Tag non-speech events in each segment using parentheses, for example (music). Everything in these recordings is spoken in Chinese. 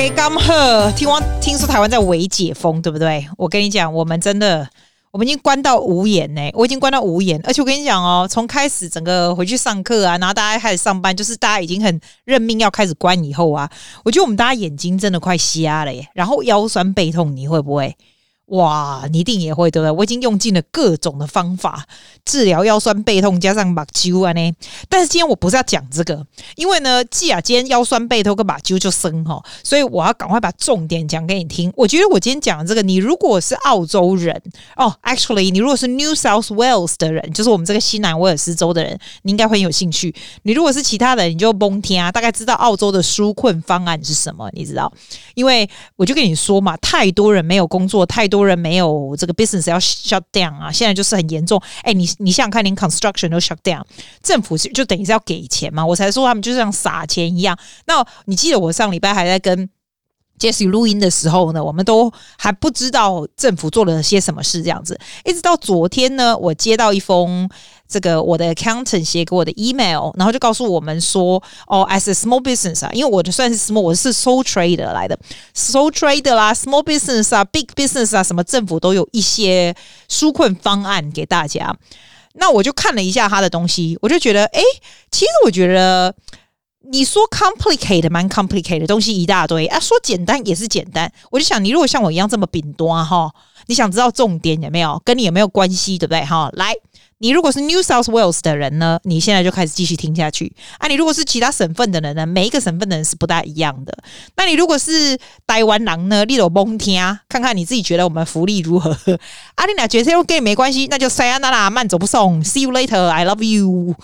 OK，刚喝听完听说台湾在微解封，对不对？我跟你讲，我们真的，我们已经关到无言呢。我已经关到无言，而且我跟你讲哦，从开始整个回去上课啊，然后大家开始上班，就是大家已经很认命要开始关以后啊，我觉得我们大家眼睛真的快瞎了耶。然后腰酸背痛，你会不会？哇，你一定也会对不对？我已经用尽了各种的方法治疗腰酸背痛，加上目睭啊呢。但是今天我不是要讲这个，因为呢，既然今天腰酸背痛跟目睭就生哈，所以我要赶快把重点讲给你听。我觉得我今天讲的这个，你如果是澳洲人哦，actually，你如果是 New South Wales 的人，就是我们这个西南威尔斯州的人，你应该会很有兴趣。你如果是其他的，你就甭听啊，大概知道澳洲的纾困方案是什么，你知道？因为我就跟你说嘛，太多人没有工作，太多。人没有这个 business 要 shut down 啊，现在就是很严重。哎，你你想想看，连 construction 都 shut down，政府就等于是要给钱嘛？我才说他们就像撒钱一样。那你记得我上礼拜还在跟 Jesse 录音的时候呢，我们都还不知道政府做了些什么事，这样子。一直到昨天呢，我接到一封。这个我的 accountant 写给我的 email，然后就告诉我们说，哦，as a small business 啊，因为我就算是 small，我是 sole trader 来的，sole trader 啦，small business 啊，big business 啊，什么政府都有一些纾困方案给大家。那我就看了一下他的东西，我就觉得，哎，其实我觉得你说 complicated 蛮 complicated 的东西一大堆啊，说简单也是简单。我就想，你如果像我一样这么饼端哈，你想知道重点有没有？跟你有没有关系，对不对？哈，来。你如果是 New South Wales 的人呢，你现在就开始继续听下去啊。你如果是其他省份的人呢，每一个省份的人是不大一样的。那你如果是台湾人呢，你都甭听，看看你自己觉得我们福利如何。啊，你俩觉得跟你没关系，那就 Sayonara，慢走不送，See you later，I love you。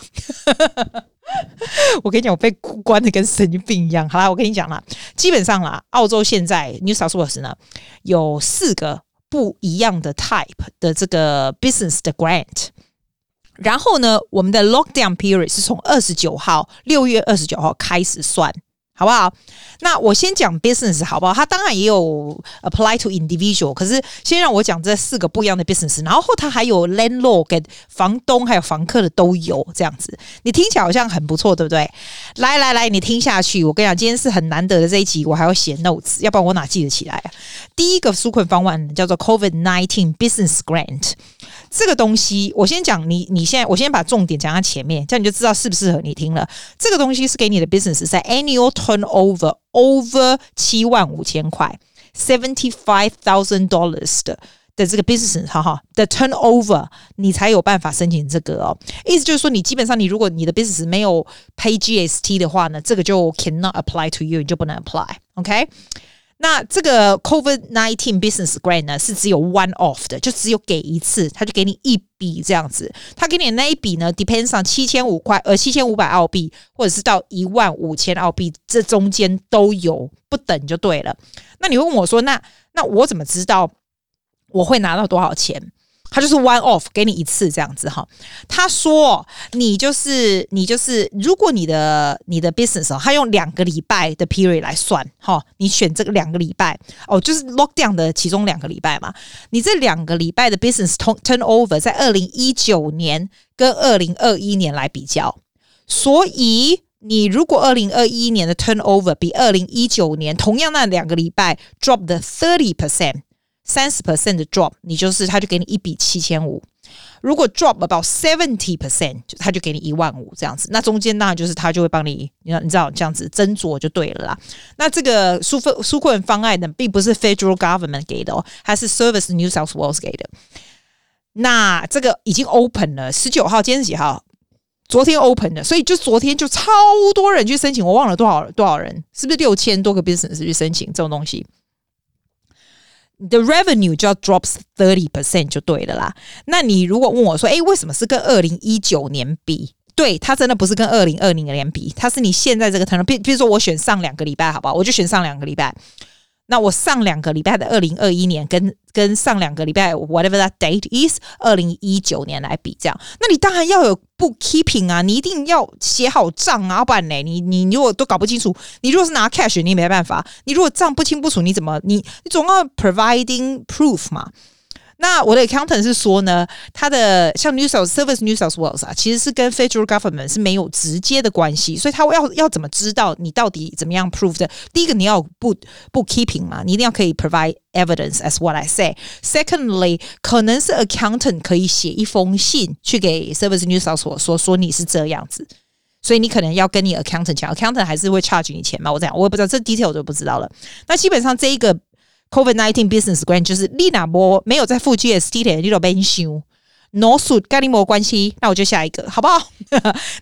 (laughs) 我跟你讲，我被关的跟神经病一样。好啦，我跟你讲啦，基本上啦，澳洲现在 New South Wales 呢有四个不一样的 type 的这个 business 的 grant。然后呢，我们的 lockdown period 是从二十九号，六月二十九号开始算，好不好？那我先讲 business 好不好？它当然也有 apply to individual，可是先让我讲这四个不一样的 business，然后它还有 landlord 跟房东还有房客的都有这样子。你听起来好像很不错，对不对？来来来，你听下去。我跟你讲，今天是很难得的这一集，我还要写 notes，要不然我哪记得起来啊？第一个纾困方案叫做 COVID-19 Business Grant。这个东西，我先讲你，你现在我先把重点讲在前面，这样你就知道适不适合你听了。这个东西是给你的 business 在 annual turnover over 七万五千块，seventy five thousand dollars 的的这个 business，哈哈的 turnover，你才有办法申请这个哦。意思就是说，你基本上你如果你的 business 没有 pay GST 的话呢，这个就 cannot apply to you，你就不能 apply，OK？那这个 COVID nineteen business grant 呢，是只有 one off 的，就只有给一次，他就给你一笔这样子。他给你的那一笔呢，depends on 七千五块，呃，七千五百澳币，或者是到一万五千澳币，这中间都有，不等就对了。那你问我说，那那我怎么知道我会拿到多少钱？他就是 one off 给你一次这样子哈。他说你就是你就是，如果你的你的 business 哦，他用两个礼拜的 period 来算哈，你选这个两个礼拜哦，就是 lockdown 的其中两个礼拜嘛。你这两个礼拜的 business turnover 在二零一九年跟二零二一年来比较，所以你如果二零二一年的 turnover 比二零一九年同样那两个礼拜 drop the thirty percent。三十 percent 的 drop，你就是他就给你一笔七千五。如果 drop about seventy percent，就他就给你一万五这样子。那中间当然就是他就会帮你，你你知道这样子斟酌就对了啦。那这个纾困纾困方案呢，并不是 federal government 给的哦，还是 Service New South Wales 给的。那这个已经 open 了，十九号，今天是几号？昨天 open 的，所以就昨天就超多人去申请，我忘了多少多少人，是不是六千多个 business 去申请这种东西？The revenue 就要 drops thirty percent 就对了啦。那你如果问我说，诶，为什么是跟二零一九年比？对，它真的不是跟二零二零年比，它是你现在这个 turn。比比如说我选上两个礼拜，好不好？我就选上两个礼拜。那我上两个礼拜的二零二一年跟跟上两个礼拜 whatever that date is 二零一九年来比，较，那你当然要有 bookkeeping 啊，你一定要写好账啊，不然呢，你你如果都搞不清楚，你如果是拿 cash，你没办法，你如果账不清不楚，你怎么你你总要 providing proof 嘛？那我的 accountant 是说呢，他的像 New South Service New South Wales 啊，其实是跟 Federal Government 是没有直接的关系，所以他要要怎么知道你到底怎么样 prove 的？第一个你要不不 keeping 嘛，你一定要可以 provide evidence as what I say。Secondly，可能是 accountant 可以写一封信去给 Service New South Wales 说说你是这样子，所以你可能要跟你 accountant 讲，accountant 还是会 charge 你钱嘛？我这样我也不知道这 detail 我就不知道了。那基本上这一个。COVID nineteen business grant 就是你那波没有在付 GST 的，你都免收，no suit 跟你没关系，那我就下一个，好不好？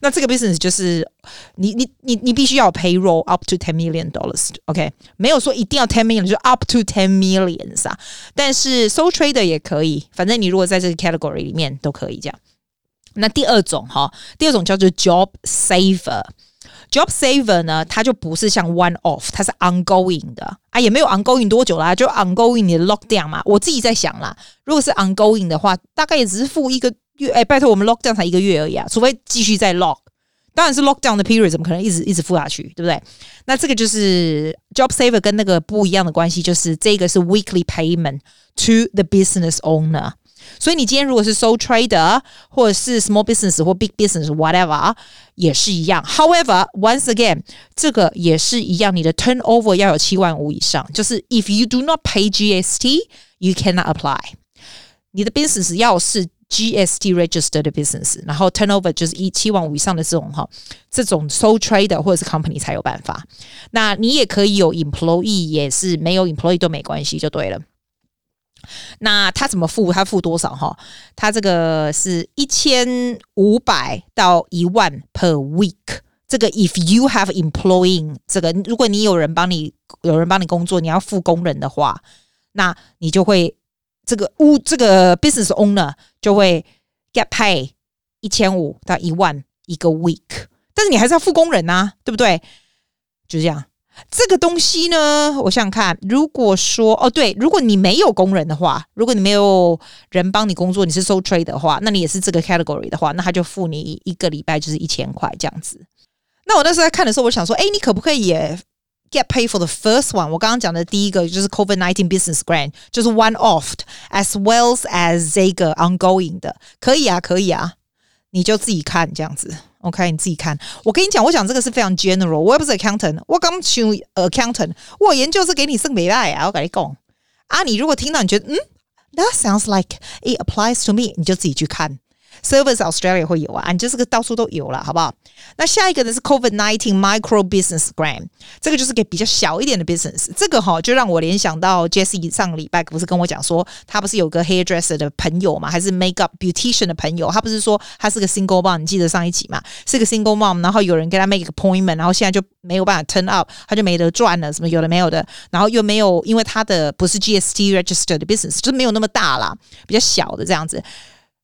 那这个 business 就是你你你你必须要 payroll up to ten million dollars，OK？、Okay? 没有说一定要 ten million，就 up to ten millions 啊。但是 sole trader 也可以，反正你如果在这个 category 里面都可以这样。那第二种哈，第二种叫做 job saver。Job Saver 呢，它就不是像 One Off，它是 ongoing 的啊，也没有 ongoing 多久啦，就 ongoing 你的 lockdown 嘛。我自己在想啦，如果是 ongoing 的话，大概也只是付一个月。哎，拜托，我们 lockdown 才一个月而已啊，除非继续再 lock。当然是 lockdown 的 period，怎么可能一直一直付下去，对不对？那这个就是 Job Saver 跟那个不一样的关系，就是这个是 weekly payment to the business owner。所以你今天如果是 sole trader 或者是 small business 或 big business whatever 也是一样。However, once again，这个也是一样，你的 turnover 要有七万五以上。就是 if you do not pay GST, you cannot apply。你的 business 要是 GST registered business，然后 turnover 就是一七万五以上的这种哈，这种 sole trader 或者是 company 才有办法。那你也可以有 employee，也是没有 employee 都没关系，就对了。 那他怎么付？他付多少？哈，他这个是一千五百到一万 per week。这个 if you have employing，这个如果你有人帮你有人帮你工作，你要付工人的话，那你就会这个屋这个 business owner 就会 get pay 一千五到一万一个 week。但是你还是要付工人啊，对不对？就这样。这个东西呢，我想想看，如果说哦，对，如果你没有工人的话，如果你没有人帮你工作，你是 sole trade 的话，那你也是这个 category 的话，那他就付你一个礼拜就是一千块这样子。那我那时候在看的时候，我想说，哎，你可不可以也 get paid for the first one？我刚刚讲的第一个就是 COVID-19 business grant，就是 one off as well as 这个 ongoing 的，可以啊，可以啊，你就自己看这样子。OK，你自己看。我跟你讲，我讲这个是非常 general。我又不是 accountant，我刚去 accountant，我研究是给你算没赖啊。我跟你讲啊，你如果听到你觉得嗯，that sounds like it applies to me，你就自己去看。Service Australia 会有啊，你就是个到处都有了，好不好？那下一个呢是 COVID nineteen Micro Business Grant，这个就是给比较小一点的 business。这个哈就让我联想到 Jessie 上个礼拜不是跟我讲说，他不是有个 hairdresser 的朋友嘛，还是 makeup beautician 的朋友？他不是说他是个 single mom，你记得上一集嘛？是个 single mom，然后有人给他 make appointment，然后现在就没有办法 turn up，他就没得赚了，什么有的没有的，然后又没有，因为他的不是 GST registered 的 business，就是没有那么大啦，比较小的这样子。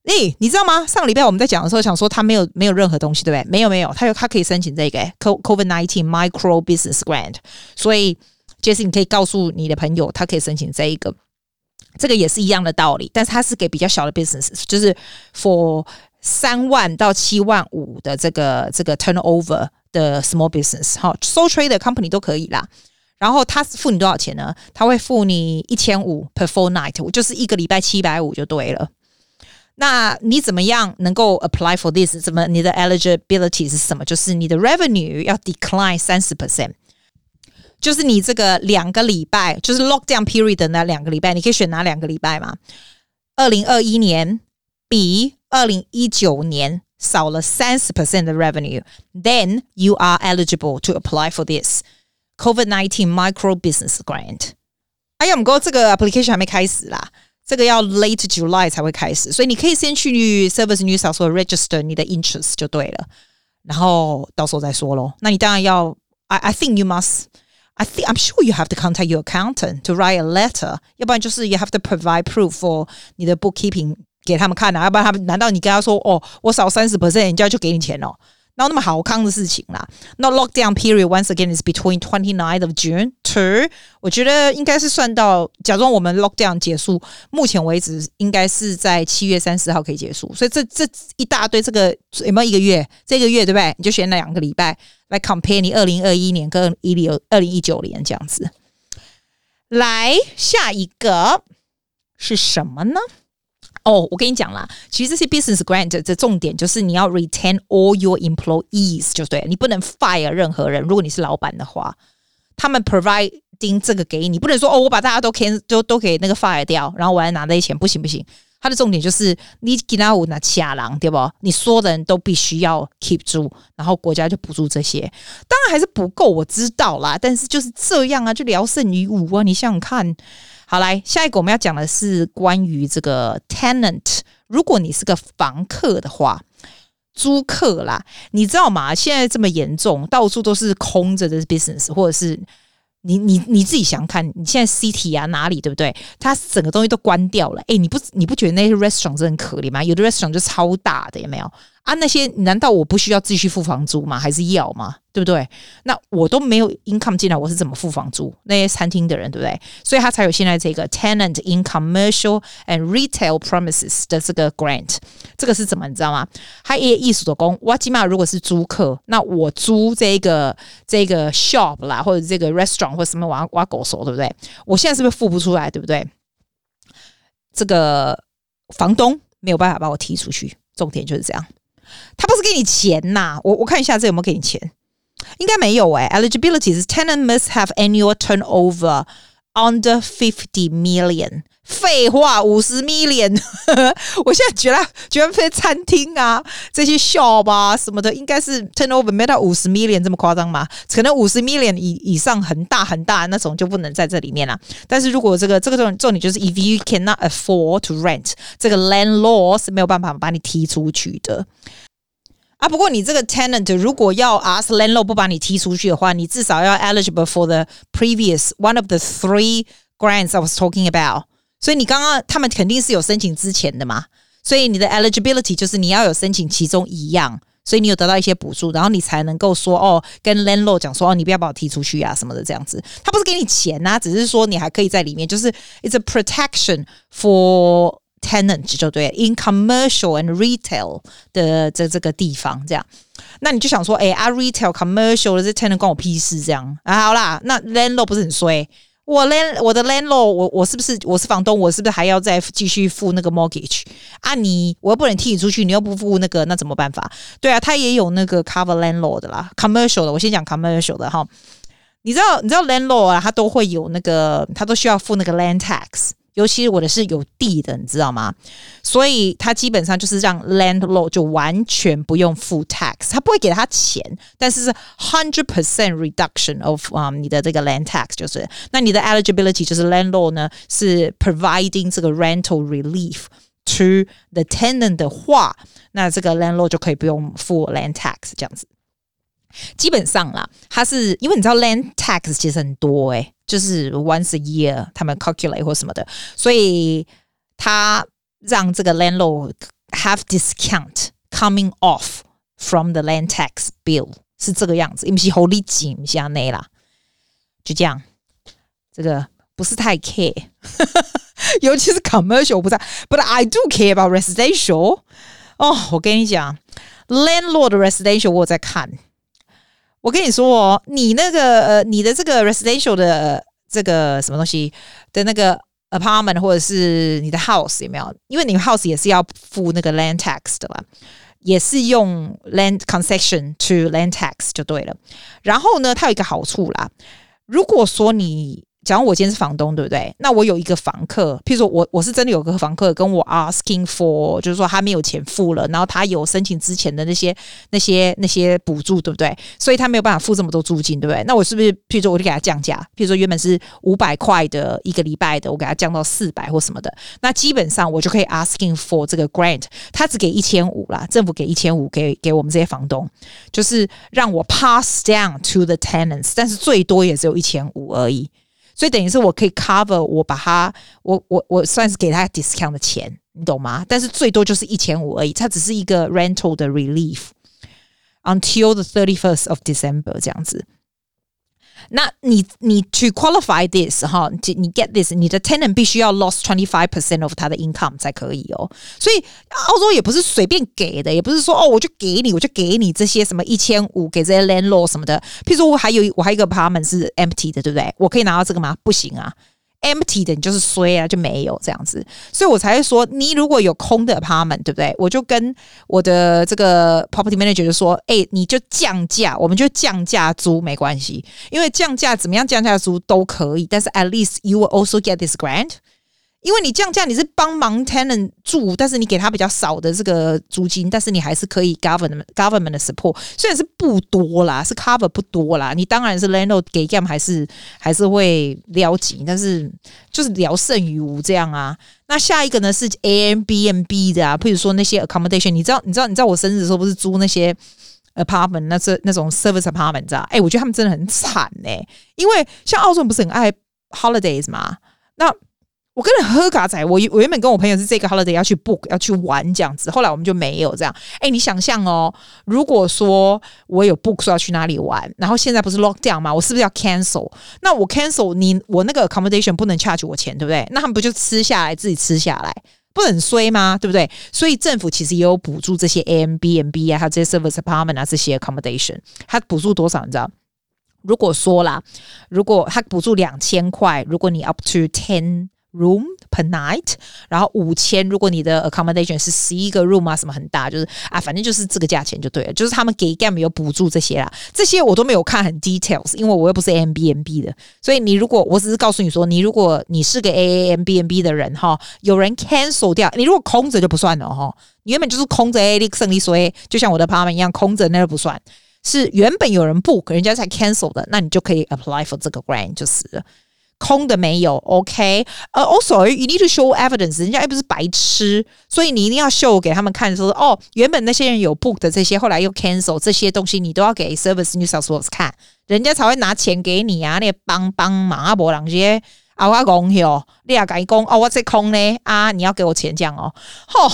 诶、你知道吗？上礼拜我们在讲的时候，想说他没有没有任何东西，对不对？没有没有，他有他可以申请这个 COVID nineteen micro business grant。所以，Jessie，你可以告诉你的朋友，他可以申请这一个。这个也是一样的道理，但是他是给比较小的 business，就是 for 三万到七万五的这个这个 turnover 的 small business，哈，so trader company 都可以啦。然后他付你多少钱呢？他会付你一千五 per fortnight，就是一个礼拜七百五就对了。那你怎么样能够 apply for this？怎么你的 eligibility 是什么？就是你的 revenue 要 decline 三十 percent，就是你这个两个礼拜，就是 lockdown period 的那两个礼拜，你可以选哪两个礼拜嘛？二零二一年比二零一九年少了三十 percent 的 revenue，then you are eligible to apply for this COVID-19 micro business grant。哎呀，我们哥这个 application 还没开始啦。 这个要 late July 才会开始，所以你可以先去 Service New South Wales register 你的 interest 就对了，然后到时候再说咯。那你当然要，I I think you must, I think I'm sure you have to contact your accountant to write a letter，要不然就是 you have to provide proof for 你的 bookkeeping 给他们看啊，要不然他们难道你跟他说哦，我少三十 percent，人家就给你钱哦？ 然后那么好康的事情啦，那 lockdown period once again is between twenty nine of June to，我觉得应该是算到，假装我们 lockdown 结束，目前为止应该是在七月三十号可以结束，所以这这一大堆这个有没有一个月？这个月对不对？你就选两个礼拜来 compare 你二零二一年跟一零二零一九年这样子。来，下一个是什么呢？哦，我跟你讲啦，其实这些 business grant 的重点就是你要 retain all your employees，就对，你不能 fire 任何人。如果你是老板的话，他们 providing 这个给你，不能说哦，我把大家都 can 都都给那个 fire 掉，然后我来拿那些钱，不行不行。它的重点就是你给他五拿卡郎，对不？你所有的人都必须要 keep 住，然后国家就补助这些。当然还是不够，我知道啦，但是就是这样啊，就聊胜于无啊。你想想看。好，来下一个我们要讲的是关于这个 tenant。如果你是个房客的话，租客啦，你知道吗？现在这么严重，到处都是空着的 business，或者是你你你自己想看，你现在 city 啊哪里对不对？它整个东西都关掉了。哎，你不你不觉得那些 restaurant 是很可怜吗？有的 restaurant 就超大的，有没有？啊，那些难道我不需要继续付房租吗？还是要吗？对不对？那我都没有 income 进来，我是怎么付房租？那些餐厅的人，对不对？所以他才有现在这个 tenant in commercial and retail premises 的这个 grant。这个是怎么你知道吗？他也意思的工，我起码如果是租客，那我租这个这个 shop 啦，或者这个 restaurant 或什么挖挖狗手，对不对？我现在是不是付不出来？对不对？这个房东没有办法把我踢出去，重点就是这样。他不是给你钱呐，我我看一下这有没有给你钱，应该没有哎、Eligibility 是 tenant must have annual turnover under fifty million。废话，五十 million。我现在觉得觉得这些餐厅啊，这些 shop 啊什么的，应该是 turnover 没到五十 million 这么夸张吗？可能五十 million 以以上很大很大那种就不能在这里面了。但是如果这个这个重重点就是 if you cannot afford to rent，这个 landlord 是没有办法把你踢出去的。啊，不过你这个 tenant 如果要 ask landlord 不把你踢出去的话，你至少要 eligible for the previous one of the three grants I was talking about。所以你刚刚他们肯定是有申请之前的嘛，所以你的 eligibility 就是你要有申请其中一样，所以你有得到一些补助，然后你才能够说哦，跟 landlord 讲说哦，你不要把我踢出去啊什么的这样子。他不是给你钱呐、只是说你还可以在里面，就是 it's a protection for。tenants 就对，in commercial and retail 的这这个地方这样，那你就想说，哎啊，retail commercial 的这 tenant 关我屁事这样啊？好啦，那 landlord 不是很衰？我 land 我的 landlord，我我是不是我是房东？我是不是还要再继续付那个 mortgage 啊你？我又不能替你出去，你又不付那个，那怎么办法？对啊，他也有那个 cover landlord 的啦，commercial 的。我先讲 commercial 的哈，你知道你知道 landlord 啊，他都会有那个，他都需要付那个 land tax。尤其我的是有地的，你知道吗？所以他基本上就是让 landlord 就完全不用付 tax，他不会给他钱，但是是 hundred percent reduction of 啊、你的这个 land tax，就是那你的 eligibility 就是 landlord 呢是 providing 这个 rental relief to the tenant 的话，那这个 landlord 就可以不用付 land tax 这样子。基本上啦，它是因为你知道 land tax 其实很多诶、就是 once a year 他们 calculate 或什么的，所以他让这个 landlord have discount coming off from the land tax bill 是这个样子，不是好利紧不像那啦，就这样，这个不是太 care，尤其是 commercial (laughs) 我不知道，but I do care about residential。哦，我跟你讲，landlord residential 我在看。 我跟你说哦，你那个呃，你的这个 residential 的这个什么东西的那个 apartment 或者是你的 house 有没有？因为你 house 也是要付那个 land tax 的嘛，也是用 land concession to land tax 就对了。然后呢，它有一个好处啦，如果说你假如我今天是房东，对不对？那我有一个房客，譬如说我我是真的有个房客跟我 asking for，就是说他没有钱付了，然后他有申请之前的那些那些那些补助，对不对？所以他没有办法付这么多租金，对不对？那我是不是譬如说我就给他降价？譬如说原本是五百块的一个礼拜的，我给他降到四百或什么的，那基本上我就可以 asking for 这个 grant，他只给一千五啦，政府给一千五给给我们这些房东，就是让我 pass down to the tenants，但是最多也只有一千五而已。所以等于是我可以 cover 我把它，我我我算是给他 discount 的钱，你懂吗？但是最多就是一千五而已，它只是一个 rental 的 relief until the thirty first of December 这样子。那你你去 qualify this 哈，你 get this，你的 tenant 必须要 lost twenty five percent of 他的 income 才可以哦。所以澳洲也不是随便给的，也不是说哦我就给你，我就给你这些什么一千五给这些 landlord 什么的。譬如说我还有我还有一个 apartment 是 empty 的，对不对？我可以拿到这个吗？不行啊 empty 的你就是衰啊，就没有这样子，所以我才会说，你如果有空的 apartment，对不对？我就跟我的这个 property manager 就说，哎，你就降价，我们就降价租没关系，因为降价怎么样降价租都可以，但是 at least you will also get this grant。因为你降价，你是帮忙 tenant 住，但是你给他比较少的这个租金，但是你还是可以 government government 的 support，虽然是不多啦，是 cover 不多啦，你当然是 landlord 给 gam 还是还是会撩紧，但是就是聊胜于无这样啊。那下一个呢是 Airbnb 的啊，譬如说那些 accommodation，你知道你知道你知道我生日的时候不是租那些 apartment，那是那种 service apartment，知道？哎，我觉得他们真的很惨呢、因为像澳洲不是很爱 holidays 嘛，那。我跟你喝咖仔，我我原本跟我朋友是这个 holiday 要去 book 要去玩这样子，后来我们就没有这样。哎，你想象哦，如果说我有 book 说要去哪里玩，然后现在不是 lock down 吗？我是不是要 cancel？那我 cancel 你我那个 accommodation 不能 charge 我钱，对不对？那他们不就吃下来自己吃下来，不很衰吗？对不对？所以政府其实也有补助这些 Airbnb 啊，还有这些 service apartment 啊这些 accommodation，它补助多少？你知道？如果说啦，如果他补助两千块，如果你 up to ten。Room per night，然后五千。如果你的 accommodation 是十一个 room 啊，什么很大，就是啊，反正就是这个价钱就对了。就是他们给 gam 有补助这些啦，这些我都没有看很 details，因为我又不是 Airbnb 的。所以你如果我只是告诉你说，你如果你是个 Airbnb 的人哈，有人 cancel 掉，你如果空着就不算了哈。你原本就是空着 A 利胜利所以就像我的 apartment 一样空着，那都不算。是原本有人 book，人家才 cancel 的，那你就可以 apply for 这个 grant 就是了。空的没有，OK，呃、，Also，you need to show evidence，人家又不是白痴，所以你一定要 show 给他们看说，哦，原本那些人有 book 的这些，后来又 cancel 这些东西，你都要给 Service newsource 看，人家才会拿钱给你啊，你帮帮忙啊，不然这些啊我讲哟，你也敢讲哦，我这空呢啊，你要给我钱这样哦，吼、哦，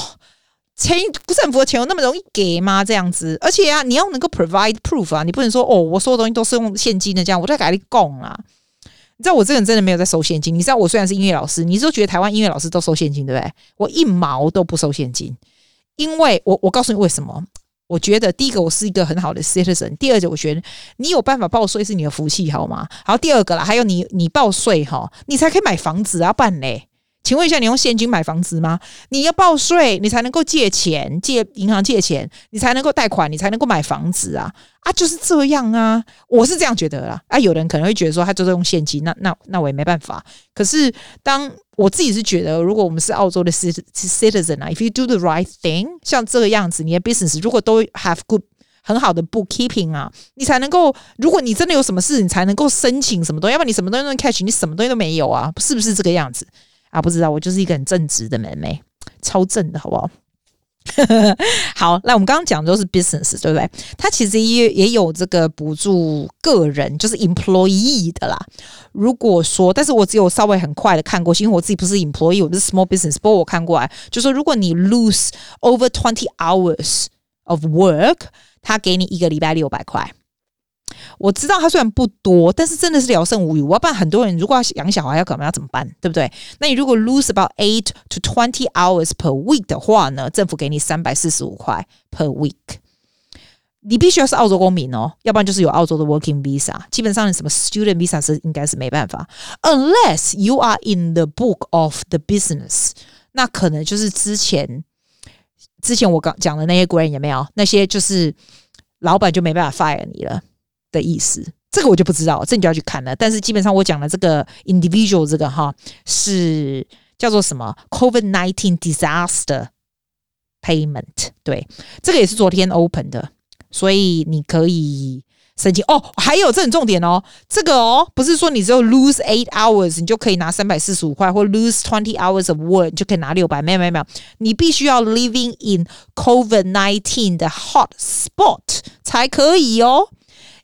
钱政府的钱有那么容易给吗？这样子，而且啊，你要能够 provide proof 啊，你不能说哦，我所有东西都是用现金的这样，我在给你讲啊。你知道我这个人真的没有在收现金。你知道我虽然是音乐老师，你都觉得台湾音乐老师都收现金，对不对？我一毛都不收现金，因为我我告诉你为什么？我觉得第一个我是一个很好的 citizen，第二个我觉得你有办法报税是你的福气，好吗？好，第二个啦，还有你你报税哈，你才可以买房子啊，办嘞。请问一下，你用现金买房子吗？你要报税，你才能够借钱，借银行借钱，你才能够贷款，你才能够买房子啊！啊，就是这样啊，我是这样觉得啦。啊，有人可能会觉得说，他就是用现金，那那那我也没办法。可是，当我自己是觉得，如果我们是澳洲的 citizen 啊，if you do the right thing，像这个样子，你的 business 如果都 have good 很好的 bookkeeping 啊，你才能够，如果你真的有什么事，你才能够申请什么东西，要不然你什么东西都 catch，你什么东西都没有啊，是不是这个样子？啊，不知道，我就是一个很正直的妹妹，超正的，好不好？(laughs) 好，那我们刚刚讲的都是 business，对不对？它其实也也有这个补助个人，就是 employee 的啦。如果说，但是我只有稍微很快的看过，因为我自己不是 employee，我是 small business，不过我看过来，就说如果你 lose over twenty hours of work，他给你一个礼拜六百块。我知道他虽然不多，但是真的是聊胜无余。我要不然很多人如果要养小孩，要可能要怎么办？对不对？那你如果 lose about eight to twenty hours per week 的话呢，政府给你三百四十五块 per week。你必须要是澳洲公民哦，要不然就是有澳洲的 working visa。基本上你什么 student visa 是应该是没办法，unless you are in the book of the business。那可能就是之前之前我刚讲的那些 grant 有没有？那些就是老板就没办法 fire 你了。的意思，这个我就不知道，这你就要去看了。但是基本上我讲的这个 individual 这个哈是叫做什么 COVID nineteen disaster payment，对，这个也是昨天 open 的，所以你可以申请哦。还有这很重点哦，这个哦不是说你只有 lose eight hours 你就可以拿三百四十五块，或 lose twenty hours of work 你就可以拿六百，没有没有没有，你必须要 living in COVID nineteen 的 hot spot 才可以哦。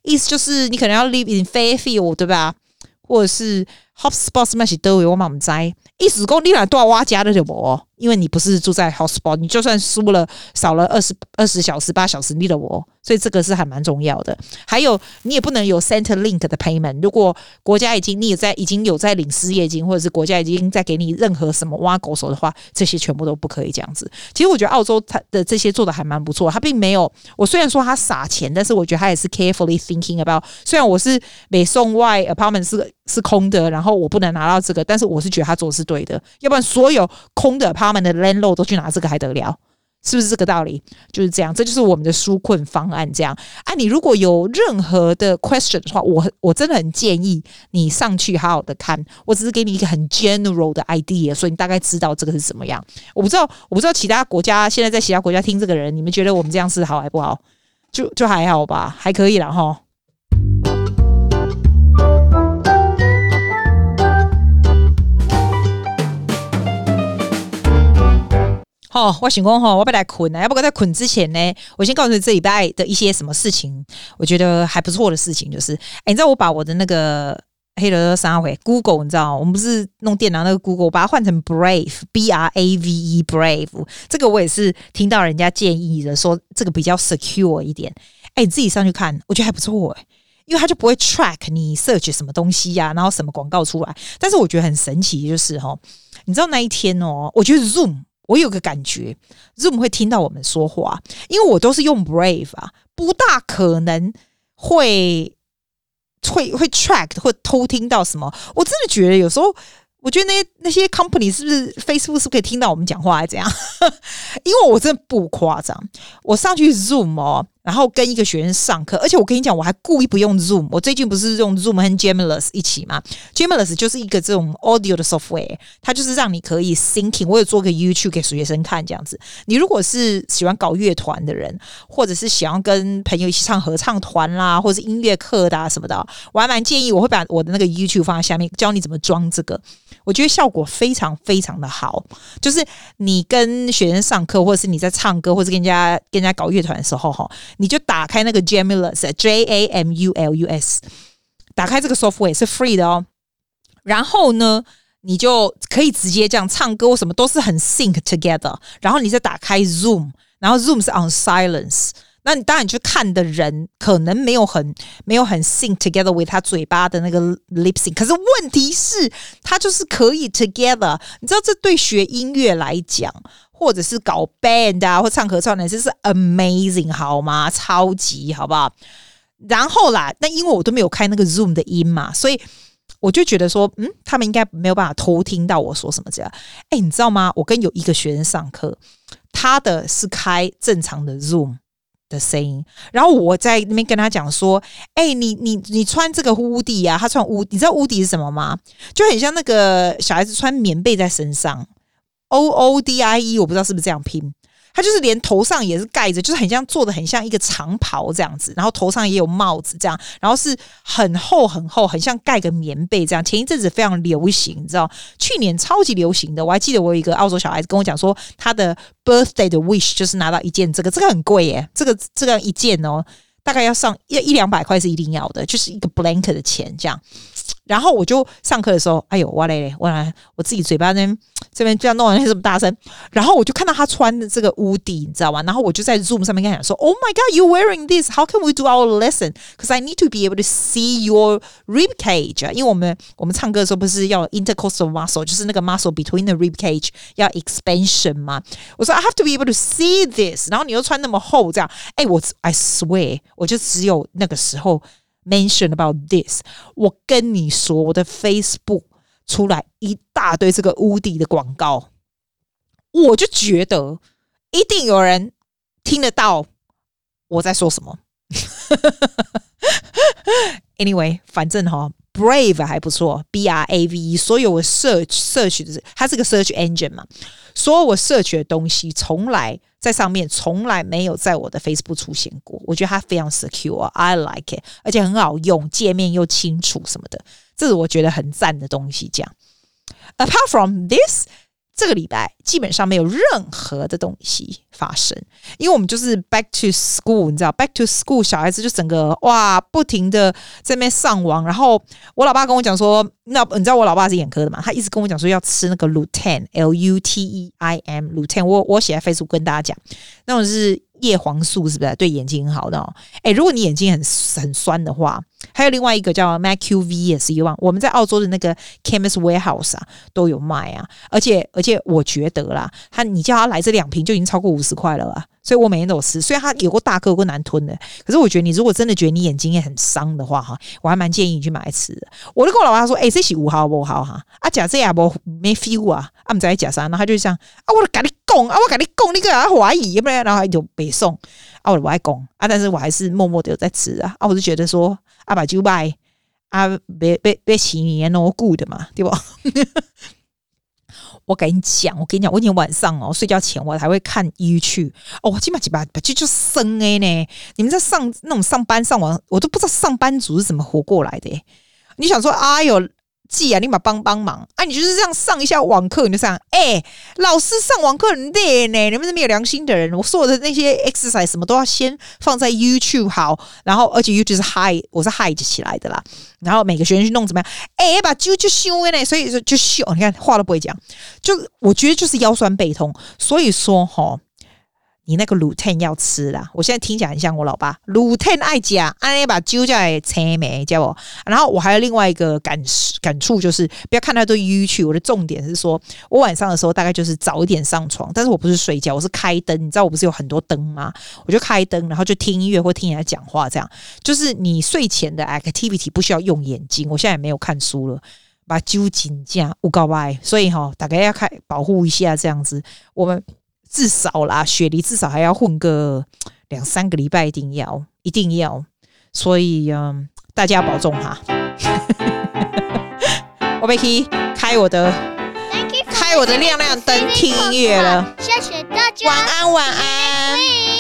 意思就是你可能要 live in Fairfield 对吧？或者是 hot spot 咩是都有我们在。意思讲你来都要挖家的对不？因为你不是住在 hotspot，你就算输了少了二十二十小时八小时，你的我，所以这个是还蛮重要的。还有你也不能有 Centrelink 的 payment，如果国家已经你也在已经有在领失业金，或者是国家已经在给你任何什么挖狗手的话，这些全部都不可以这样子。其实我觉得澳洲它的这些做的还蛮不错，它并没有我虽然说它撒钱，但是我觉得它也是 carefully thinking about。虽然我是北宋外 apartment 是是空的，然后我不能拿到这个，但是我是觉得他做的是对的，要不然所有空的 apartment 们的 landlord 都去拿这个还得了？是不是这个道理？就是这样，这就是我们的纾困方案。这样，啊，你如果有任何的 question 的话，我我真的很建议你上去好好的看。我只是给你一个很 general 的 idea，所以你大概知道这个是怎么样。我不知道，我不知道其他国家现在在其他国家听这个人，你们觉得我们这样是好还不好？就就还好吧，还可以了哈。哦，我想讲哈，我不来困呢。要不过在困之前呢，我先告诉你这礼拜的一些什么事情，我觉得还不错的事情就是，哎，你知道我把我的那个黑人三回 Google，你知道，我们不是弄电脑那个 Google，把它换成 Brave，B R A V E，Brave。这个我也是听到人家建议的，说这个比较 secure 一点。哎，你自己上去看，我觉得还不错哎，因为它就不会 track 你 search 什么东西呀、然后什么广告出来。但是我觉得很神奇，就是哈，你知道那一天哦，我觉得 Zoom。我有个感觉，Zoom 会听到我们说话，因为我都是用 Brave 啊，不大可能会会会 track 或偷听到什么。我真的觉得有时候，我觉得那些那些 company 是不是 Facebook 是不是可以听到我们讲话，还是怎样？(laughs) 因为我真的不夸张，我上去 Zoom 哦。然后跟一个学生上课，而且我跟你讲，我还故意不用 Zoom。我最近不是用 Zoom 和 Gemini 一起吗？Gemini 就是一个这种 audio 的 software，它就是让你可以 syncing。我有做个 YouTube 给学生看这样子。你如果是喜欢搞乐团的人，或者是想要跟朋友一起唱合唱团啦，或者是音乐课的啊什么的，我还蛮建议，我会把我的那个 YouTube 放在下面，教你怎么装这个。我觉得效果非常非常的好。就是你跟学生上课，或者是你在唱歌，或者跟人家跟人家搞乐团的时候，哈。你就打开那个 Jamulus，J A M U L U S，打开这个 software 是 free 的哦。然后呢，你就可以直接这样唱歌，什么都是很 sync together。然后你再打开 Zoom，然后 Zoom 是 on silence。那你当然去看的人可能没有很没有很 sync together with 他嘴巴的那个 lip sync。可是问题是，他就是可以 together。你知道，这对学音乐来讲。或者是搞 band 啊，或唱合唱的，这是 amazing 好吗？超级好不好？然后啦，那因为我都没有开那个 Zoom 的音嘛，所以我就觉得说，嗯，他们应该没有办法偷听到我说什么这样。哎，你知道吗？我跟有一个学生上课，他的是开正常的 Zoom 的声音，然后我在那边跟他讲说，哎，你你你穿这个乌底啊，他穿乌你知道乌底是什么吗？就很像那个小孩子穿棉被在身上。O O D I E，我不知道是不是这样拼，它就是连头上也是盖着，就是很像做的很像一个长袍这样子，然后头上也有帽子这样，然后是很厚很厚，很像盖个棉被这样。前一阵子非常流行，你知道，去年超级流行的，我还记得我有一个澳洲小孩子跟我讲说，他的 birthday 的 wish 就是拿到一件这个，这个很贵耶，这个这个一件哦，大概要上一一两百块是一定要的，就是一个 blanket 的钱这样。然后我就上课的时候，哎呦，哇嘞嘞，我来，我自己嘴巴那边这边这样弄完，这么大声。然后我就看到他穿的这个 hoodie，你知道吗？然后我就在 Zoom 上面跟他讲说：“Oh my God, you wearing this? How can we do our lesson? Because I need to be able to see your rib cage。因为我们我们唱歌的时候不是要 intercostal muscle，就是那个 muscle between the rib cage 要 expansion 嘛。我说 I have to be able to see this。然后你又穿那么厚，这样，哎，我 I swear，我就只有那个时候。” Mention about this，我跟你说，我的 Facebook 出来一大堆这个乌迪的广告，我就觉得一定有人听得到我在说什么。(laughs) Anyway，反正哈，Brave 还不错，B R A V E，所有我 search search 的，它是个 search engine 嘛，所有我 search 的东西从来。在上面从来没有在我的 Facebook 出现过，我觉得它非常 secure，I like it，而且很好用，界面又清楚什么的，这是我觉得很赞的东西。这样，apart from this，这个礼拜基本上没有任何的东西发生，因为我们就是 back to school，你知道，back to school，小孩子就整个哇，不停的在那边上网。然后我老爸跟我讲说，那你知道我老爸是眼科的嘛？他一直跟我讲说要吃那个 lutein，l u t e i m，lutein。我我写在 Facebook 跟大家讲，那种是。叶黄素是不是对眼睛很好的？哦？诶，如果你眼睛很很酸的话，还有另外一个叫 MacQV 也是一万，我们在澳洲的那个 Chemist Warehouse 啊都有卖啊。而且而且我觉得啦，他你叫他来这两瓶就已经超过五十块了吧？所以我每天都有吃。虽然它有个大颗，有个难吞的，可是我觉得你如果真的觉得你眼睛也很伤的话哈，我还蛮建议你去买来吃。我就跟我老爸说，诶，这是五毫不好哈？啊，假这也不没 feel 啊，啊，不知道假啥，然后他就这样啊，我跟你讲啊，我跟你讲，你个啊怀疑，要不然然后就北送啊，我不爱讲啊，但是我还是默默的在吃啊，啊，我就觉得说啊，把酒卖啊，别别别起你 no good 嘛，对不？我跟你讲，我跟你讲，我今天晚上哦睡觉前我还会看 YouTube 哦，我今晚几把把就就生哎呢，你们在上那种上班上网，我都不知道上班族是怎么活过来的。你想说哎呦。记啊，你嘛帮帮忙啊！你就是这样上一下网课，你就这样哎、老师上网课很累呢。你们是没有良心的人，我说的那些 exercise 什么都要先放在 YouTube 好，然后而且 YouTube 是 hide，我是 hide 起来的啦。然后每个学生去弄怎么样？哎、欸，把就就修呢，所以说就修。你看话都不会讲，就我觉得就是腰酸背痛，所以说齁。你那个 lutein 要吃啦，我现在听起来很像我老爸 lutein 爱加，按那把揪下来切没，叫我。然后我还有另外一个感感触，就是不要看太多 YouTube。我的重点是说，我晚上的时候大概就是早一点上床，但是我不是睡觉，我是开灯。你知道我不是有很多灯吗？我就开灯，然后就听音乐或听人家讲话，这样就是你睡前的 activity 不需要用眼睛。我现在也没有看书了，把揪紧这样，我告白。所以哈，大家要开保护一下这样子，我们。至少啦，雪梨至少还要混个两三个礼拜，一定要，一定要。所以，嗯，大家要保重哈。(laughs) 我被 K 开我的，开我的亮亮灯，听音乐了。谢谢大家，晚安，晚安。